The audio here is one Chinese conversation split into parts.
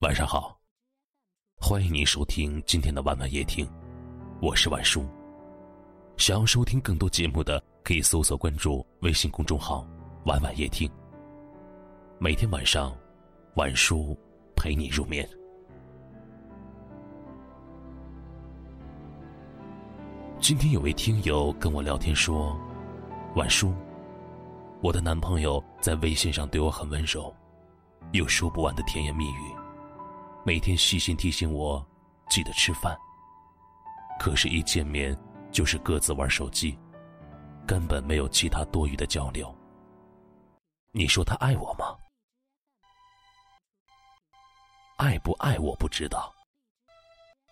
晚上好，欢迎您收听今天的晚晚夜听，我是晚叔。想要收听更多节目的，可以搜索关注微信公众号“晚晚夜听”。每天晚上，晚叔陪你入眠。今天有位听友跟我聊天说：“晚叔，我的男朋友在微信上对我很温柔，有说不完的甜言蜜语。”每天细心提醒我记得吃饭，可是，一见面就是各自玩手机，根本没有其他多余的交流。你说他爱我吗？爱不爱我不知道，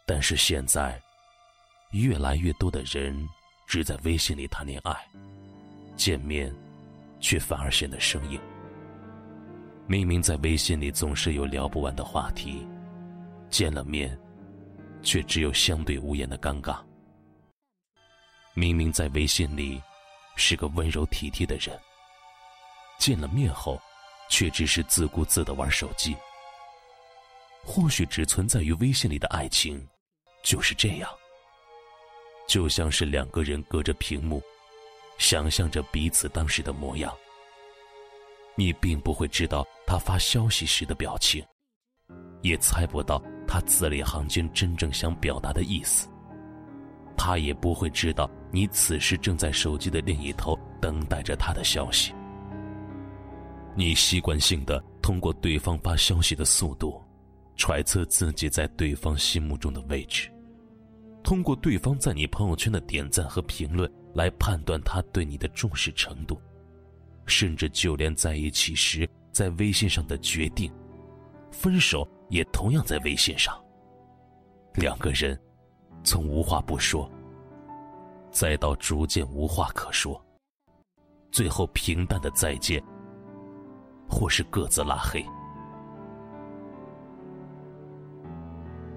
但是现在，越来越多的人只在微信里谈恋爱，见面却反而显得生硬。明明在微信里总是有聊不完的话题。见了面，却只有相对无言的尴尬。明明在微信里是个温柔体贴的人，见了面后，却只是自顾自的玩手机。或许只存在于微信里的爱情，就是这样。就像是两个人隔着屏幕，想象着彼此当时的模样。你并不会知道他发消息时的表情，也猜不到。他字里行间真正想表达的意思，他也不会知道你此时正在手机的另一头等待着他的消息。你习惯性的通过对方发消息的速度，揣测自己在对方心目中的位置，通过对方在你朋友圈的点赞和评论来判断他对你的重视程度，甚至就连在一起时在微信上的决定，分手。也同样在微信上，两个人从无话不说，再到逐渐无话可说，最后平淡的再见，或是各自拉黑。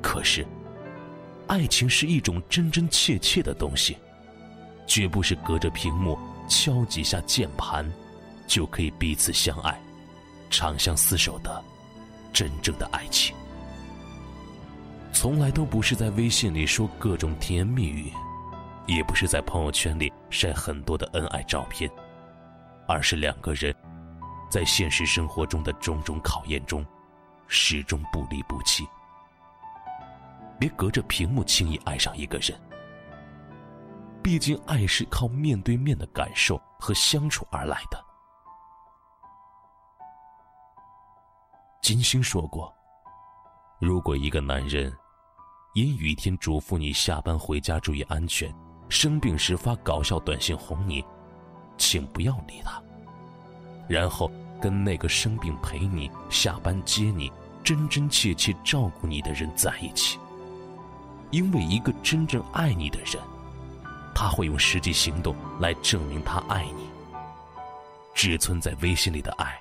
可是，爱情是一种真真切切的东西，绝不是隔着屏幕敲几下键盘就可以彼此相爱、长相厮守的。真正的爱情，从来都不是在微信里说各种甜言蜜语，也不是在朋友圈里晒很多的恩爱照片，而是两个人在现实生活中的种种考验中，始终不离不弃。别隔着屏幕轻易爱上一个人，毕竟爱是靠面对面的感受和相处而来的。金星说过：“如果一个男人阴雨天嘱咐你下班回家注意安全，生病时发搞笑短信哄你，请不要理他。然后跟那个生病陪你、下班接你、真真切切照顾你的人在一起。因为一个真正爱你的人，他会用实际行动来证明他爱你。只存在微信里的爱。”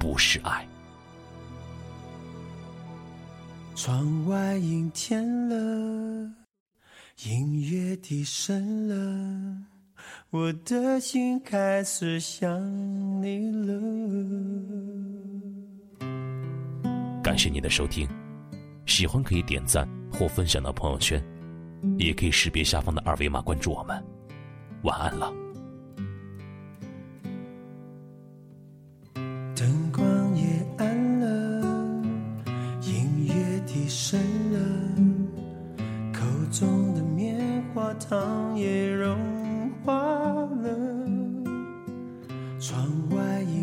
不是爱。窗外阴天了，音乐低声了，我的心开始想你了。感谢您的收听，喜欢可以点赞或分享到朋友圈，也可以识别下方的二维码关注我们。晚安了。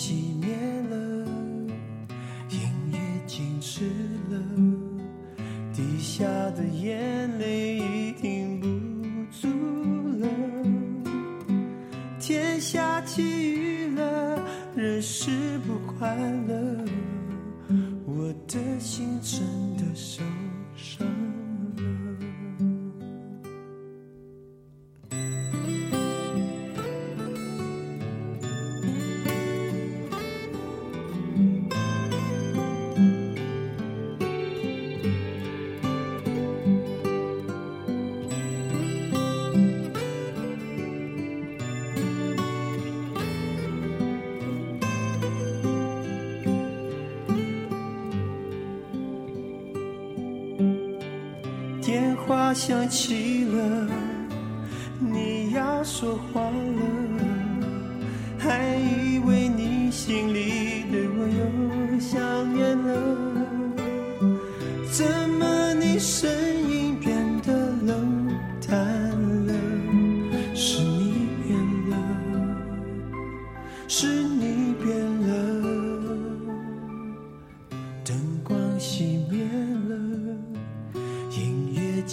熄灭了音乐静止了滴下的眼泪已停不住了天下起雨了人是不快乐我的心真的受话响起了，你要说话了，还以为你心里对我又想念了，怎么你声